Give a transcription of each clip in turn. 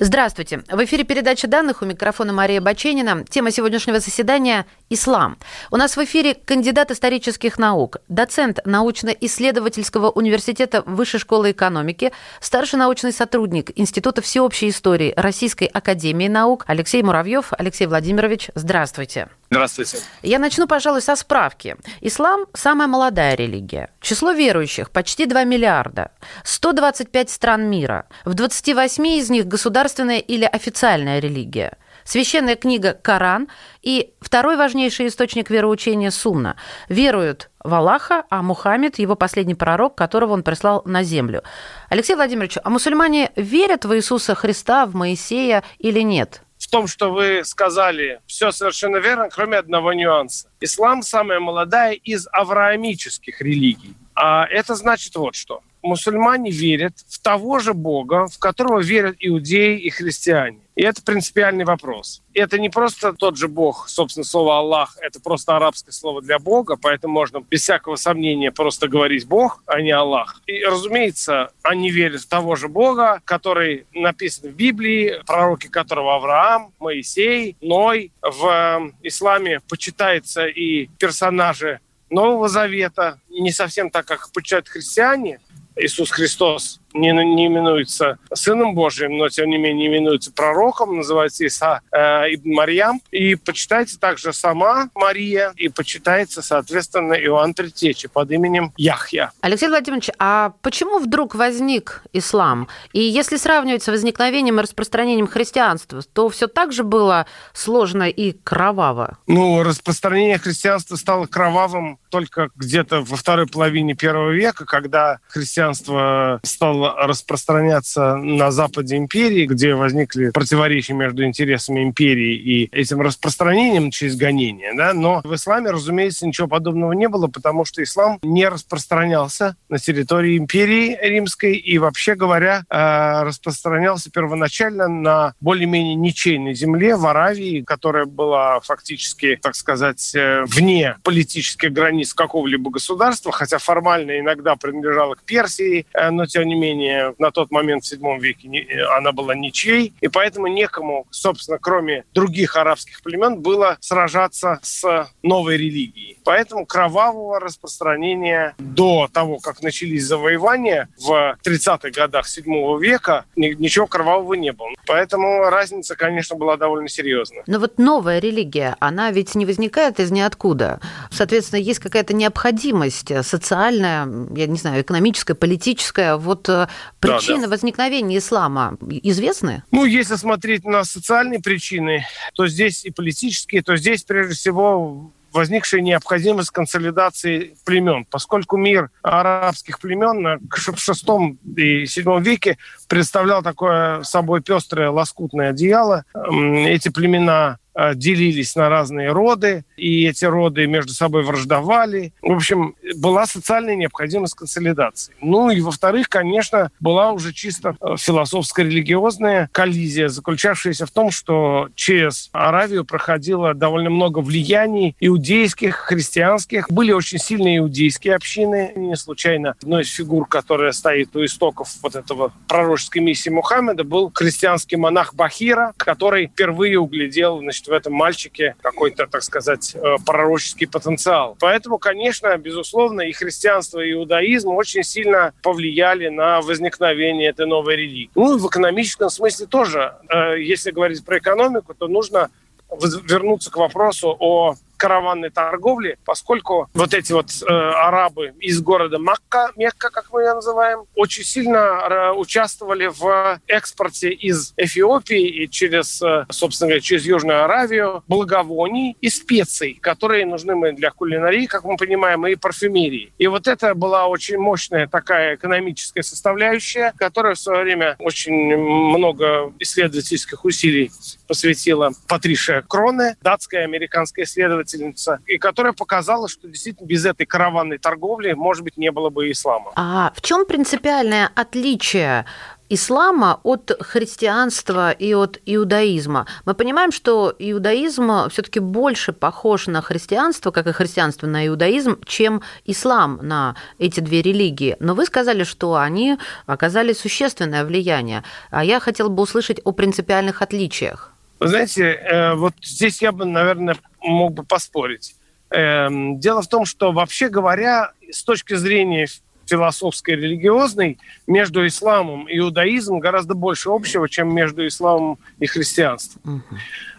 Здравствуйте. В эфире передача данных у микрофона Мария Баченина. Тема сегодняшнего заседания – ислам. У нас в эфире кандидат исторических наук, доцент научно-исследовательского университета Высшей школы экономики, старший научный сотрудник Института всеобщей истории Российской академии наук Алексей Муравьев. Алексей Владимирович, здравствуйте. Здравствуйте. Я начну, пожалуй, со справки. Ислам – самая молодая религия. Число верующих – почти 2 миллиарда. 125 стран мира. В 28 из них государственная или официальная религия. Священная книга Коран и второй важнейший источник вероучения Сунна. Веруют в Аллаха, а Мухаммед – его последний пророк, которого он прислал на землю. Алексей Владимирович, а мусульмане верят в Иисуса Христа, в Моисея или нет? В том, что вы сказали, все совершенно верно, кроме одного нюанса. Ислам самая молодая из авраамических религий. А это значит вот что. Мусульмане верят в того же Бога, в которого верят иудеи и христиане. И это принципиальный вопрос. Это не просто тот же Бог, собственно, слово Аллах, это просто арабское слово для Бога, поэтому можно без всякого сомнения просто говорить Бог, а не Аллах. И, разумеется, они верят в того же Бога, который написан в Библии, пророки которого Авраам, Моисей, Ной. В э, исламе почитается и персонажи Нового Завета, не совсем так, как почитают христиане. Иисус Христос не, не именуется Сыном Божьим, но тем не менее именуется пророком, называется Иса э, Ибн Марьям. И почитается также сама Мария, и почитается, соответственно, Иоанн Предтечи под именем Яхья. Алексей Владимирович, а почему вдруг возник ислам? И если сравнивать с возникновением и распространением христианства, то все так же было сложно и кроваво? Ну, распространение христианства стало кровавым только где-то во второй половине первого века, когда христианство стало распространяться на западе империи, где возникли противоречия между интересами империи и этим распространением через гонение. Да? Но в исламе, разумеется, ничего подобного не было, потому что ислам не распространялся на территории империи римской и, вообще говоря, э, распространялся первоначально на более-менее ничейной земле в Аравии, которая была фактически, так сказать, э, вне политических границ какого-либо государства, хотя формально иногда принадлежала к Персии, э, но тем не менее менее, на тот момент в VII веке э, она была ничьей, и поэтому некому, собственно, кроме других арабских племен, было сражаться с новой религией. Поэтому кровавого распространения до того, как начались завоевания в 30-х годах VII века, ничего кровавого не было. Поэтому разница, конечно, была довольно серьезная. Но вот новая религия, она ведь не возникает из ниоткуда. Соответственно, есть какая-то необходимость социальная, я не знаю, экономическая, политическая. Вот Э, причины да, да. возникновения ислама известны? Ну, если смотреть на социальные причины, то здесь и политические, то здесь прежде всего возникшая необходимость консолидации племен, поскольку мир арабских племен в шестом и седьмом веке представлял такое собой пестрое лоскутное одеяло. Эти племена Э, делились на разные роды, и эти роды между собой враждовали. В общем, была социальная необходимость консолидации. Ну и, во-вторых, конечно, была уже чисто э, философско-религиозная коллизия, заключавшаяся в том, что через Аравию проходило довольно много влияний иудейских, христианских. Были очень сильные иудейские общины. Не случайно одной из фигур, которая стоит у истоков вот этого пророческой миссии Мухаммеда, был христианский монах Бахира, который впервые углядел значит, в этом мальчике какой-то, так сказать, э, пророческий потенциал. Поэтому, конечно, безусловно, и христианство, и иудаизм очень сильно повлияли на возникновение этой новой религии. Ну и в экономическом смысле тоже. Э, если говорить про экономику, то нужно вернуться к вопросу о караванной торговли, поскольку вот эти вот э, арабы из города Макка, Мекка, как мы ее называем, очень сильно э, участвовали в экспорте из Эфиопии и через, э, собственно говоря, через Южную Аравию благовоний и специй, которые нужны мы для кулинарии, как мы понимаем, и парфюмерии. И вот это была очень мощная такая экономическая составляющая, которая в свое время очень много исследовательских усилий посвятила Патриша Кроне, датская американская исследовательница, и которая показала, что действительно без этой караванной торговли, может быть, не было бы ислама. А в чем принципиальное отличие ислама от христианства и от иудаизма. Мы понимаем, что иудаизм все-таки больше похож на христианство, как и христианство на иудаизм, чем ислам на эти две религии. Но вы сказали, что они оказали существенное влияние. А я хотела бы услышать о принципиальных отличиях. Вы знаете, э, вот здесь я бы, наверное, мог бы поспорить. Эм, дело в том, что вообще говоря, с точки зрения философской, религиозной, между исламом и иудаизмом гораздо больше общего, чем между исламом и христианством.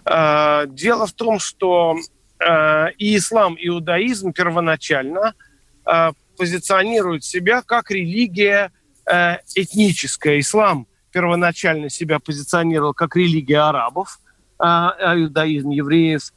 Uh-huh. Дело в том, что а, и ислам, и иудаизм первоначально позиционируют себя как религия этническая. Ислам первоначально себя позиционировал как религия арабов, иудаизм евреев.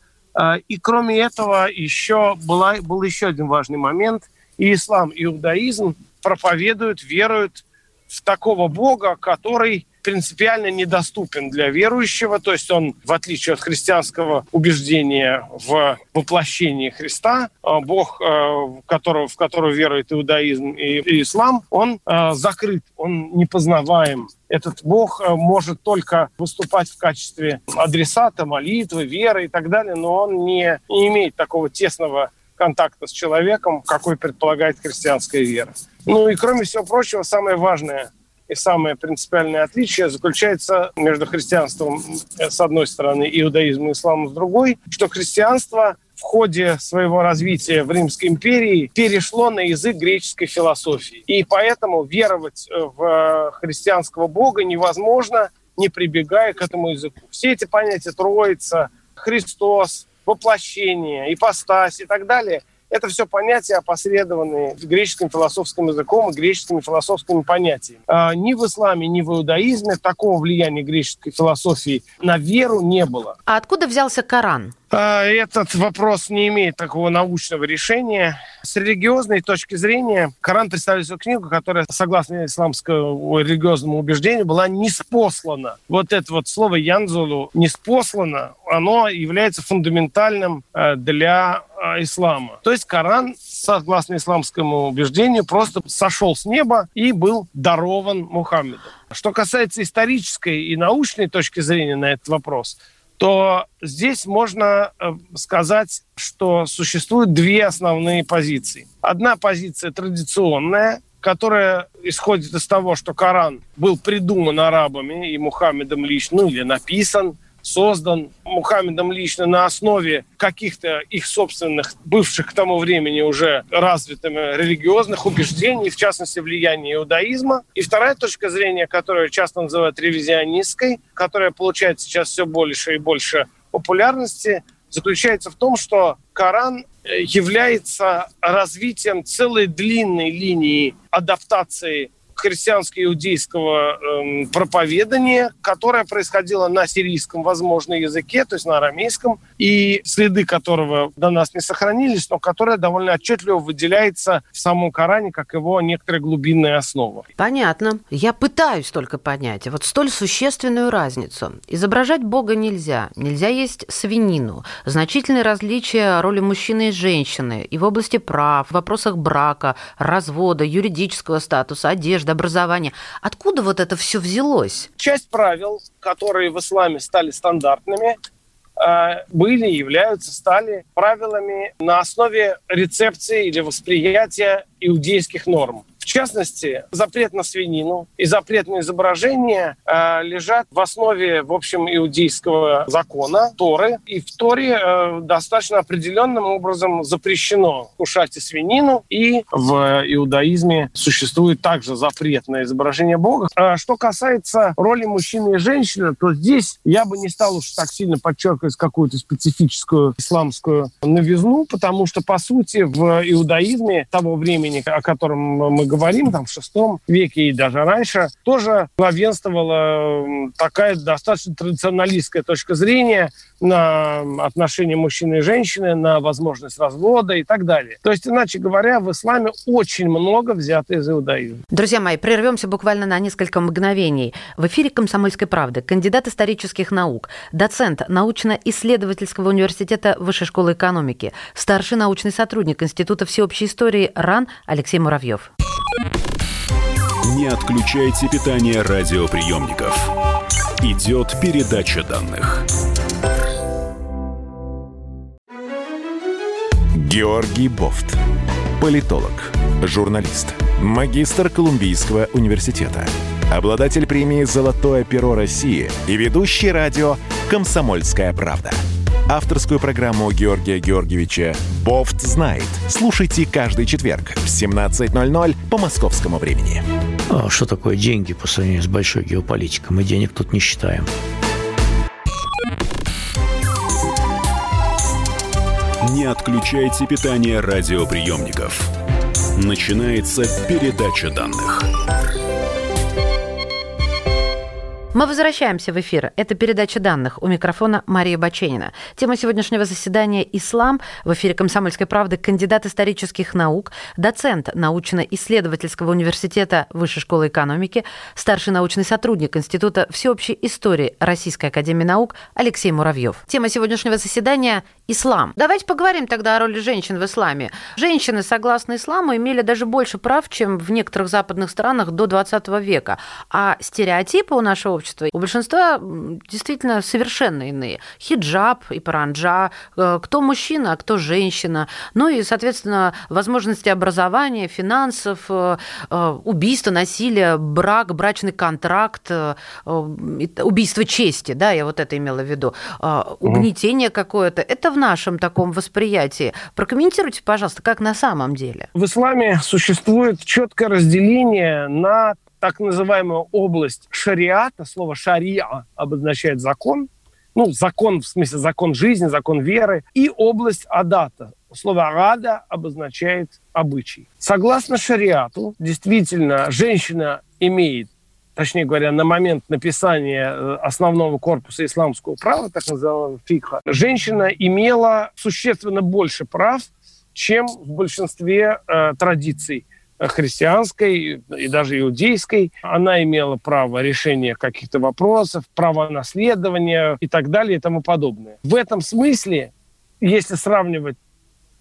И кроме этого еще была, был еще один важный момент – и ислам, и иудаизм проповедуют, веруют в такого Бога, который принципиально недоступен для верующего, то есть он, в отличие от христианского убеждения в воплощении Христа, э, Бог, э, в которого, в которого верует иудаизм и, ислам, он э, закрыт, он непознаваем. Этот Бог может только выступать в качестве адресата, молитвы, веры и так далее, но он не, не имеет такого тесного контакта с человеком, какой предполагает христианская вера. Ну и кроме всего прочего, самое важное и самое принципиальное отличие заключается между христианством э, с одной стороны и иудаизмом и исламом с другой, что христианство в ходе своего развития в Римской империи перешло на язык греческой философии. И поэтому веровать э, в христианского бога невозможно, не прибегая к этому языку. Все эти понятия Троица, Христос, воплощение, ипостась и так далее, это все понятия, опосредованные греческим философским языком и греческими философскими понятиями. А, ни в исламе, ни в иудаизме такого влияния греческой философии на веру не было. А откуда взялся Коран? А, этот вопрос не имеет такого научного решения. С религиозной точки зрения Коран представляет свою книгу, которая, согласно исламскому религиозному убеждению, была неспослана. Вот это вот слово «янзулу» «неспослано», оно является фундаментальным э, для э, ислама. То есть Коран, согласно исламскому убеждению, просто сошел с неба и был дарован Мухаммеду. Что касается исторической и научной точки зрения на этот вопрос – то здесь можно э, сказать, что существуют две основные позиции. Одна позиция традиционная, которая исходит из того, что Коран был придуман арабами и Мухаммедом лично, ну или написан, создан Мухаммедом лично на основе каких-то их собственных, бывших к тому времени уже развитыми религиозных убеждений, в частности, влияния иудаизма. И вторая точка зрения, которую часто называют ревизионистской, которая получает сейчас все больше и больше популярности, заключается в том, что Коран э, является развитием целой длинной линии адаптации христианско-иудейского эм, проповедания, которое происходило на сирийском, возможно, языке, то есть на арамейском, и следы которого до нас не сохранились, но которое довольно отчетливо выделяется в самом Коране как его некоторая глубинная основа. Понятно. Я пытаюсь только понять вот столь существенную разницу. Изображать Бога нельзя. Нельзя есть свинину. Значительные различия роли мужчины и женщины и в области прав, в вопросах брака, развода, юридического статуса, одежды, образования. Откуда вот это все взялось? Часть правил, которые в исламе стали стандартными, э, были, являются, стали правилами на основе рецепции или восприятия иудейских норм. В частности, запрет на свинину и запрет на изображение э, лежат в основе, в общем, иудейского закона, Торы. И в Торе э, достаточно определенным образом запрещено кушать и свинину, и в иудаизме существует также запрет на изображение Бога. А что касается роли мужчины и женщины, то здесь я бы не стал уж так сильно подчеркивать какую-то специфическую исламскую новизну, потому что, по сути, в иудаизме того времени, о котором мы говорим, там, в шестом веке и даже раньше, тоже главенствовала такая достаточно традиционалистская точка зрения на отношения мужчины и женщины, на возможность развода и так далее. То есть, иначе говоря, в исламе очень много взято из иудаизма. Друзья мои, прервемся буквально на несколько мгновений. В эфире «Комсомольской правды» кандидат исторических наук, доцент научно-исследовательского университета Высшей школы экономики, старший научный сотрудник Института всеобщей истории РАН Алексей Муравьев. Не отключайте питание радиоприемников. Идет передача данных. Георгий Бофт. Политолог, журналист, магистр Колумбийского университета, обладатель премии «Золотое перо России» и ведущий радио «Комсомольская правда». Авторскую программу Георгия Георгиевича «Бофт знает». Слушайте каждый четверг в 17.00 по московскому времени. А что такое деньги по сравнению с большой геополитикой? Мы денег тут не считаем. Не отключайте питание радиоприемников. Начинается передача данных. Мы возвращаемся в эфир. Это передача данных. У микрофона Мария Баченина. Тема сегодняшнего заседания «Ислам». В эфире «Комсомольской правды» кандидат исторических наук, доцент научно-исследовательского университета Высшей школы экономики, старший научный сотрудник Института всеобщей истории Российской академии наук Алексей Муравьев. Тема сегодняшнего заседания «Ислам». Давайте поговорим тогда о роли женщин в исламе. Женщины, согласно исламу, имели даже больше прав, чем в некоторых западных странах до 20 века. А стереотипы у нашего общества. У большинства действительно совершенно иные. Хиджаб и паранджа, э, кто мужчина, а кто женщина. Ну и, соответственно, возможности образования, финансов, э, э, убийство, насилие, брак, брачный контракт, убийство чести, да, я вот это имела в виду, угнетение какое-то. Это в нашем таком восприятии. Прокомментируйте, пожалуйста, как на самом деле. В исламе существует четкое разделение на так называемую область шариата, слово шариа обозначает закон, ну, закон в смысле закон жизни, закон веры, и область адата. Слово «ада» обозначает обычай. Согласно шариату, действительно, женщина имеет точнее говоря, на момент написания э, основного корпуса исламского права, так называемого фикха, женщина имела существенно больше прав, чем в большинстве э, традиций христианской и даже иудейской. Она имела право решения каких-то вопросов, право наследования и так далее и тому подобное. В этом смысле, если сравнивать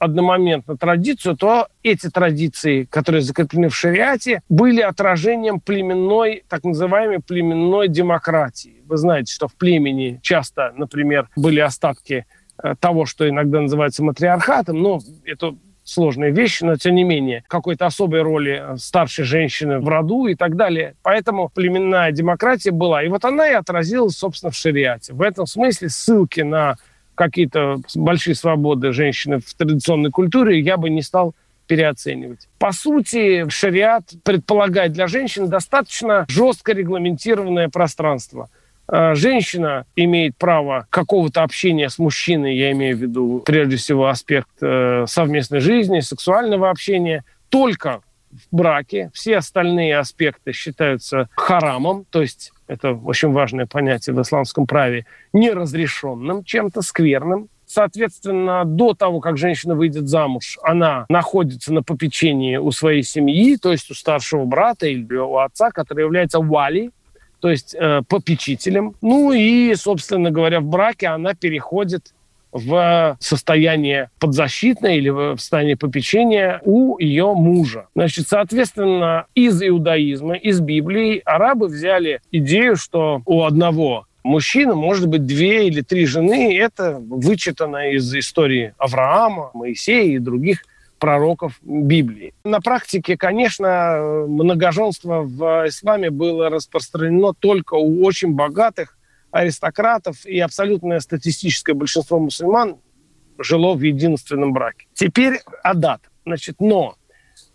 одномоментно традицию, то эти традиции, которые закреплены в шариате, были отражением племенной, так называемой племенной демократии. Вы знаете, что в племени часто, например, были остатки э, того, что иногда называется матриархатом, но это сложные вещи, но тем не менее какой-то особой роли э, старшей женщины в роду и так далее. Поэтому племенная демократия была. И вот она и отразилась, собственно, в шариате. В этом смысле ссылки на какие-то большие свободы женщины в традиционной культуре я бы не стал переоценивать. По сути, шариат предполагает для женщин достаточно жестко регламентированное пространство – а, женщина имеет право какого-то общения с мужчиной, я имею в виду прежде всего аспект э, совместной жизни, сексуального общения, только в браке. Все остальные аспекты считаются харамом, то есть это очень важное понятие в исламском праве, неразрешенным, чем-то скверным. Соответственно, до того, как женщина выйдет замуж, она находится на попечении у своей семьи, то есть у старшего брата или у отца, который является вали, то есть э, попечителем. Ну и, собственно говоря, в браке она переходит в состояние подзащитное или в состояние попечения у ее мужа. Значит, соответственно, из иудаизма, из Библии арабы взяли идею, что у одного мужчины может быть две или три жены. Это вычитано из истории Авраама, Моисея и других пророков Библии. На практике, конечно, многоженство в исламе было распространено только у очень богатых аристократов, и абсолютное статистическое большинство мусульман жило в единственном браке. Теперь адат. Значит, но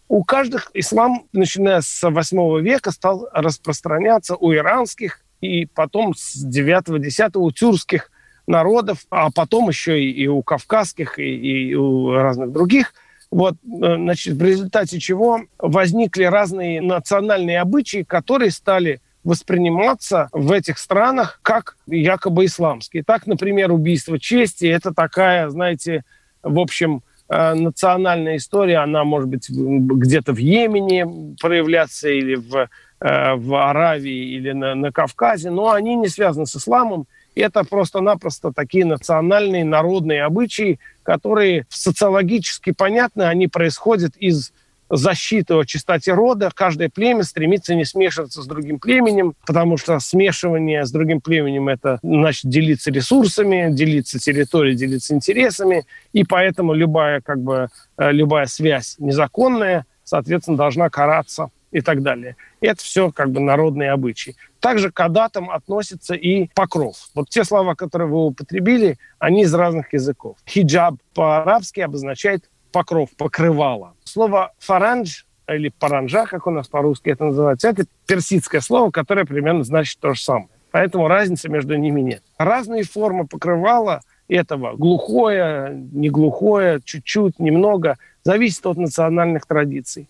у каждых ислам, начиная с 8 века, стал распространяться у иранских и потом с 9-10 у тюркских народов, а потом еще и, и у кавказских, и, и у разных других. Вот, э, значит, в результате чего возникли разные национальные обычаи, которые стали восприниматься в этих странах как якобы исламские. Так, например, убийство чести – это такая, знаете, в общем, э, национальная история, она может быть где-то в Йемене проявляться или в, э, в Аравии или на, на Кавказе, но они не связаны с исламом. Это просто-напросто такие национальные народные обычаи, которые социологически понятны, они происходят из защиты о чистоте рода. Каждое племя стремится не смешиваться с другим племенем, потому что смешивание с другим племенем – это значит делиться ресурсами, делиться территорией, делиться интересами. И поэтому любая, как бы, э, любая связь незаконная, соответственно, должна караться и так далее. Это все как бы народные обычаи. Также к адатам относится и покров. Вот те слова, которые вы употребили, они из разных языков. Хиджаб по-арабски обозначает покров, покрывало. Слово «фаранж» или «паранжа», как у нас по-русски это называется, это персидское слово, которое примерно значит то же самое. Поэтому разницы между ними нет. Разные формы покрывала этого, глухое, не глухое, чуть-чуть, немного, зависит от национальных традиций.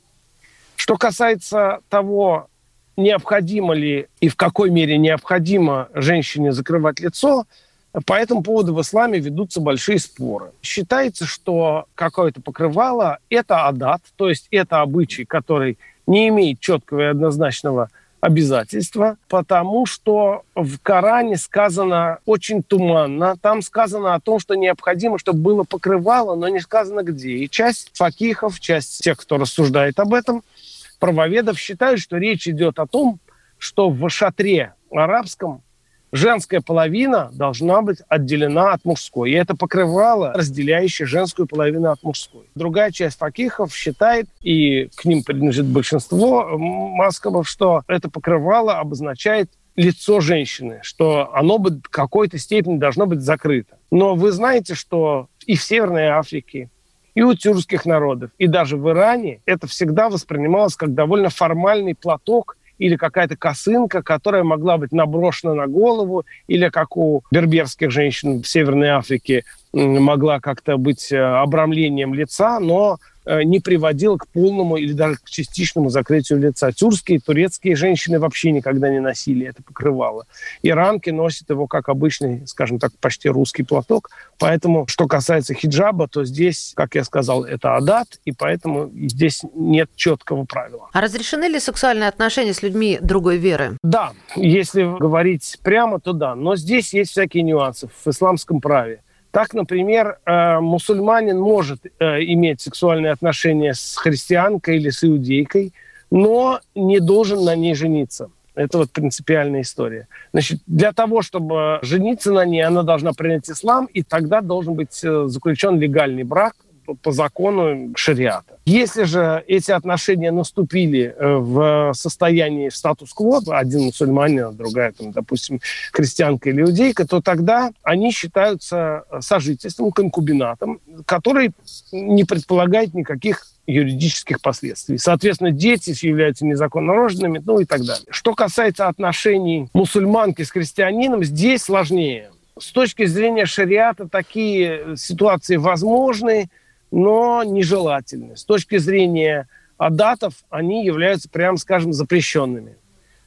Что касается того, необходимо ли и в какой мере необходимо женщине закрывать лицо – по этому поводу в исламе ведутся большие споры. Считается, что какое-то покрывало – это адат, то есть это обычай, который не имеет четкого и однозначного обязательства, потому что в Коране сказано очень туманно. Там сказано о том, что необходимо, чтобы было покрывало, но не сказано где. И часть факихов, часть тех, кто рассуждает об этом, правоведов считают, что речь идет о том, что в шатре арабском женская половина должна быть отделена от мужской. И это покрывало разделяющее женскую половину от мужской. Другая часть факихов считает, и к ним принадлежит большинство маскобов, что это покрывало обозначает лицо женщины, что оно бы в какой-то степени должно быть закрыто. Но вы знаете, что и в Северной Африке, и у тюркских народов, и даже в Иране это всегда воспринималось как довольно формальный платок или какая-то косынка, которая могла быть наброшена на голову, или как у берберских женщин в Северной Африке могла как-то быть э, обрамлением лица, но не приводило к полному или даже к частичному закрытию лица. Тюркские, турецкие женщины вообще никогда не носили это покрывало. Иранки носят его как обычный, скажем так, почти русский платок. Поэтому, что касается хиджаба, то здесь, как я сказал, это адат, и поэтому здесь нет четкого правила. А разрешены ли сексуальные отношения с людьми другой веры? Да, если говорить прямо, то да. Но здесь есть всякие нюансы в исламском праве. Так, например, э, мусульманин может э, иметь сексуальные отношения с христианкой или с иудейкой, но не должен на ней жениться. Это вот принципиальная история. Значит, для того, чтобы жениться на ней, она должна принять ислам, и тогда должен быть э, заключен легальный брак по закону шариата. Если же эти отношения наступили э, в состоянии статус-кво, один мусульманин, а другая, там, допустим, христианка или иудейка, то тогда они считаются сожительством, конкубинатом, который не предполагает никаких юридических последствий. Соответственно, дети являются незаконно рожденными, ну и так далее. Что касается отношений мусульманки с христианином, здесь сложнее. С точки зрения шариата такие ситуации возможны, но нежелательны. С точки зрения адатов они являются, прямо скажем, запрещенными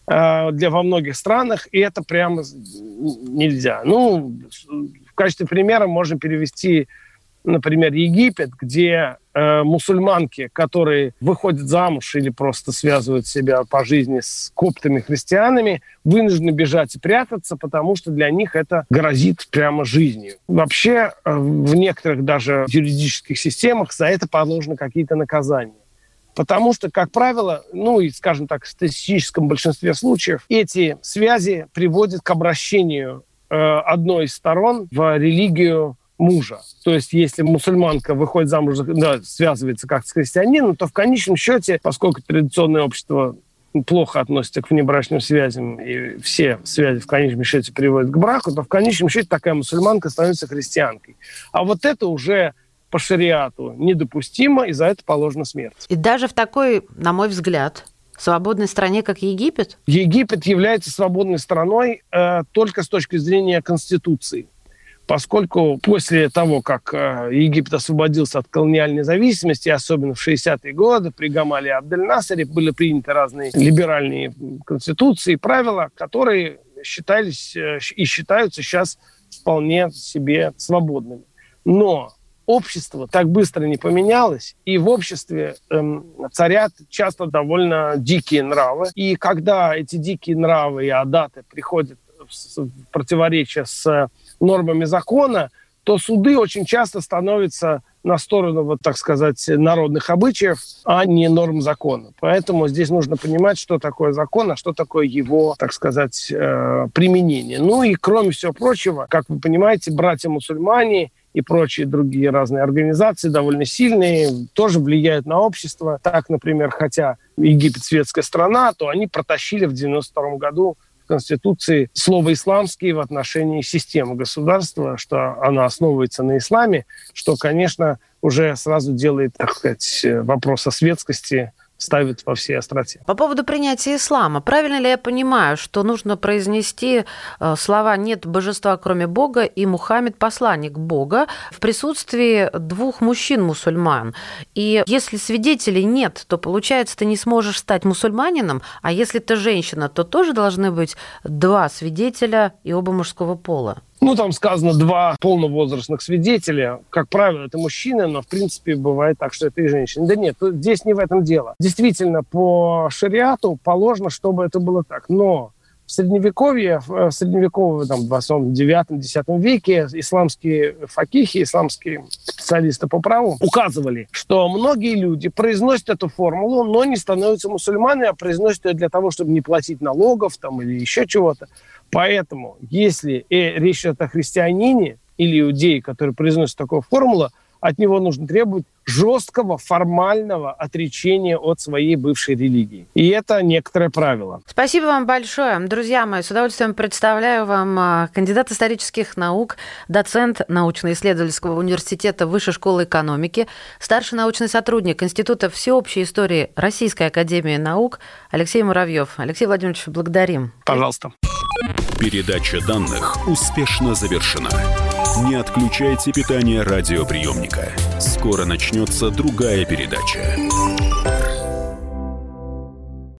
э, для во многих странах, и это прямо нельзя. Ну, в качестве примера можно перевести например, Египет, где э, мусульманки, которые выходят замуж или просто связывают себя по жизни с коптами христианами, вынуждены бежать и прятаться, потому что для них это грозит прямо жизнью. Вообще э, в некоторых даже юридических системах за это положены какие-то наказания. Потому что, как правило, ну и, скажем так, в статистическом большинстве случаев, эти связи приводят к обращению э, одной из сторон в религию мужа. То есть, если мусульманка выходит замуж, да, связывается как с христианином, то в конечном счете, поскольку традиционное общество плохо относится к внебрачным связям, и все связи в конечном счете приводят к браку, то в конечном счете такая мусульманка становится христианкой. А вот это уже по шариату недопустимо, и за это положена смерть. И даже в такой, на мой взгляд, свободной стране, как Египет? Египет является свободной страной э, только с точки зрения Конституции поскольку после того, как э, Египет освободился от колониальной зависимости, особенно в 60-е годы, при Гамале Абдель-Насаре были приняты разные либеральные конституции и правила, которые считались э, и считаются сейчас вполне себе свободными. Но общество так быстро не поменялось, и в обществе эм, царят часто довольно дикие нравы. И когда эти дикие нравы и адаты приходят в противоречие с нормами закона, то суды очень часто становятся на сторону, вот так сказать, народных обычаев, а не норм закона. Поэтому здесь нужно понимать, что такое закон, а что такое его, так сказать, э, применение. Ну и кроме всего прочего, как вы понимаете, братья-мусульмане и прочие другие разные организации довольно сильные, тоже влияют на общество. Так, например, хотя Египет светская страна, то они протащили в 92 году Конституции слово «исламский» в отношении системы государства, что она основывается на исламе, что, конечно, уже сразу делает, так сказать, вопрос о светскости ставит во всей остроте. По поводу принятия ислама, правильно ли я понимаю, что нужно произнести э, слова «нет божества, кроме Бога» и «Мухаммед – посланник Бога» в присутствии двух мужчин-мусульман? И если свидетелей нет, то, получается, ты не сможешь стать мусульманином, а если ты женщина, то тоже должны быть два свидетеля и оба мужского пола? Ну, там сказано два полновозрастных свидетеля. Как правило, это мужчины, но, в принципе, бывает так, что это и женщины. Да нет, здесь не в этом дело. Действительно, по шариату положено, чтобы это было так. Но в средневековье, в средневековом, там, в 9-10 веке исламские факихи, исламские специалисты по праву указывали, что многие люди произносят эту формулу, но не становятся мусульманами, а произносят ее для того, чтобы не платить налогов там, или еще чего-то. Поэтому, если э, речь идет о христианине или иудее, который произносит такую формулу, от него нужно требовать жесткого формального отречения от своей бывшей религии. И это некоторое правило. Спасибо вам большое. Друзья мои, с удовольствием представляю вам а, кандидат исторических наук, доцент научно-исследовательского университета Высшей школы экономики, старший научный сотрудник Института всеобщей истории Российской академии наук Алексей Муравьев. Алексей Владимирович, благодарим. Пожалуйста. Передача данных успешно завершена. Не отключайте питание радиоприемника. Скоро начнется другая передача.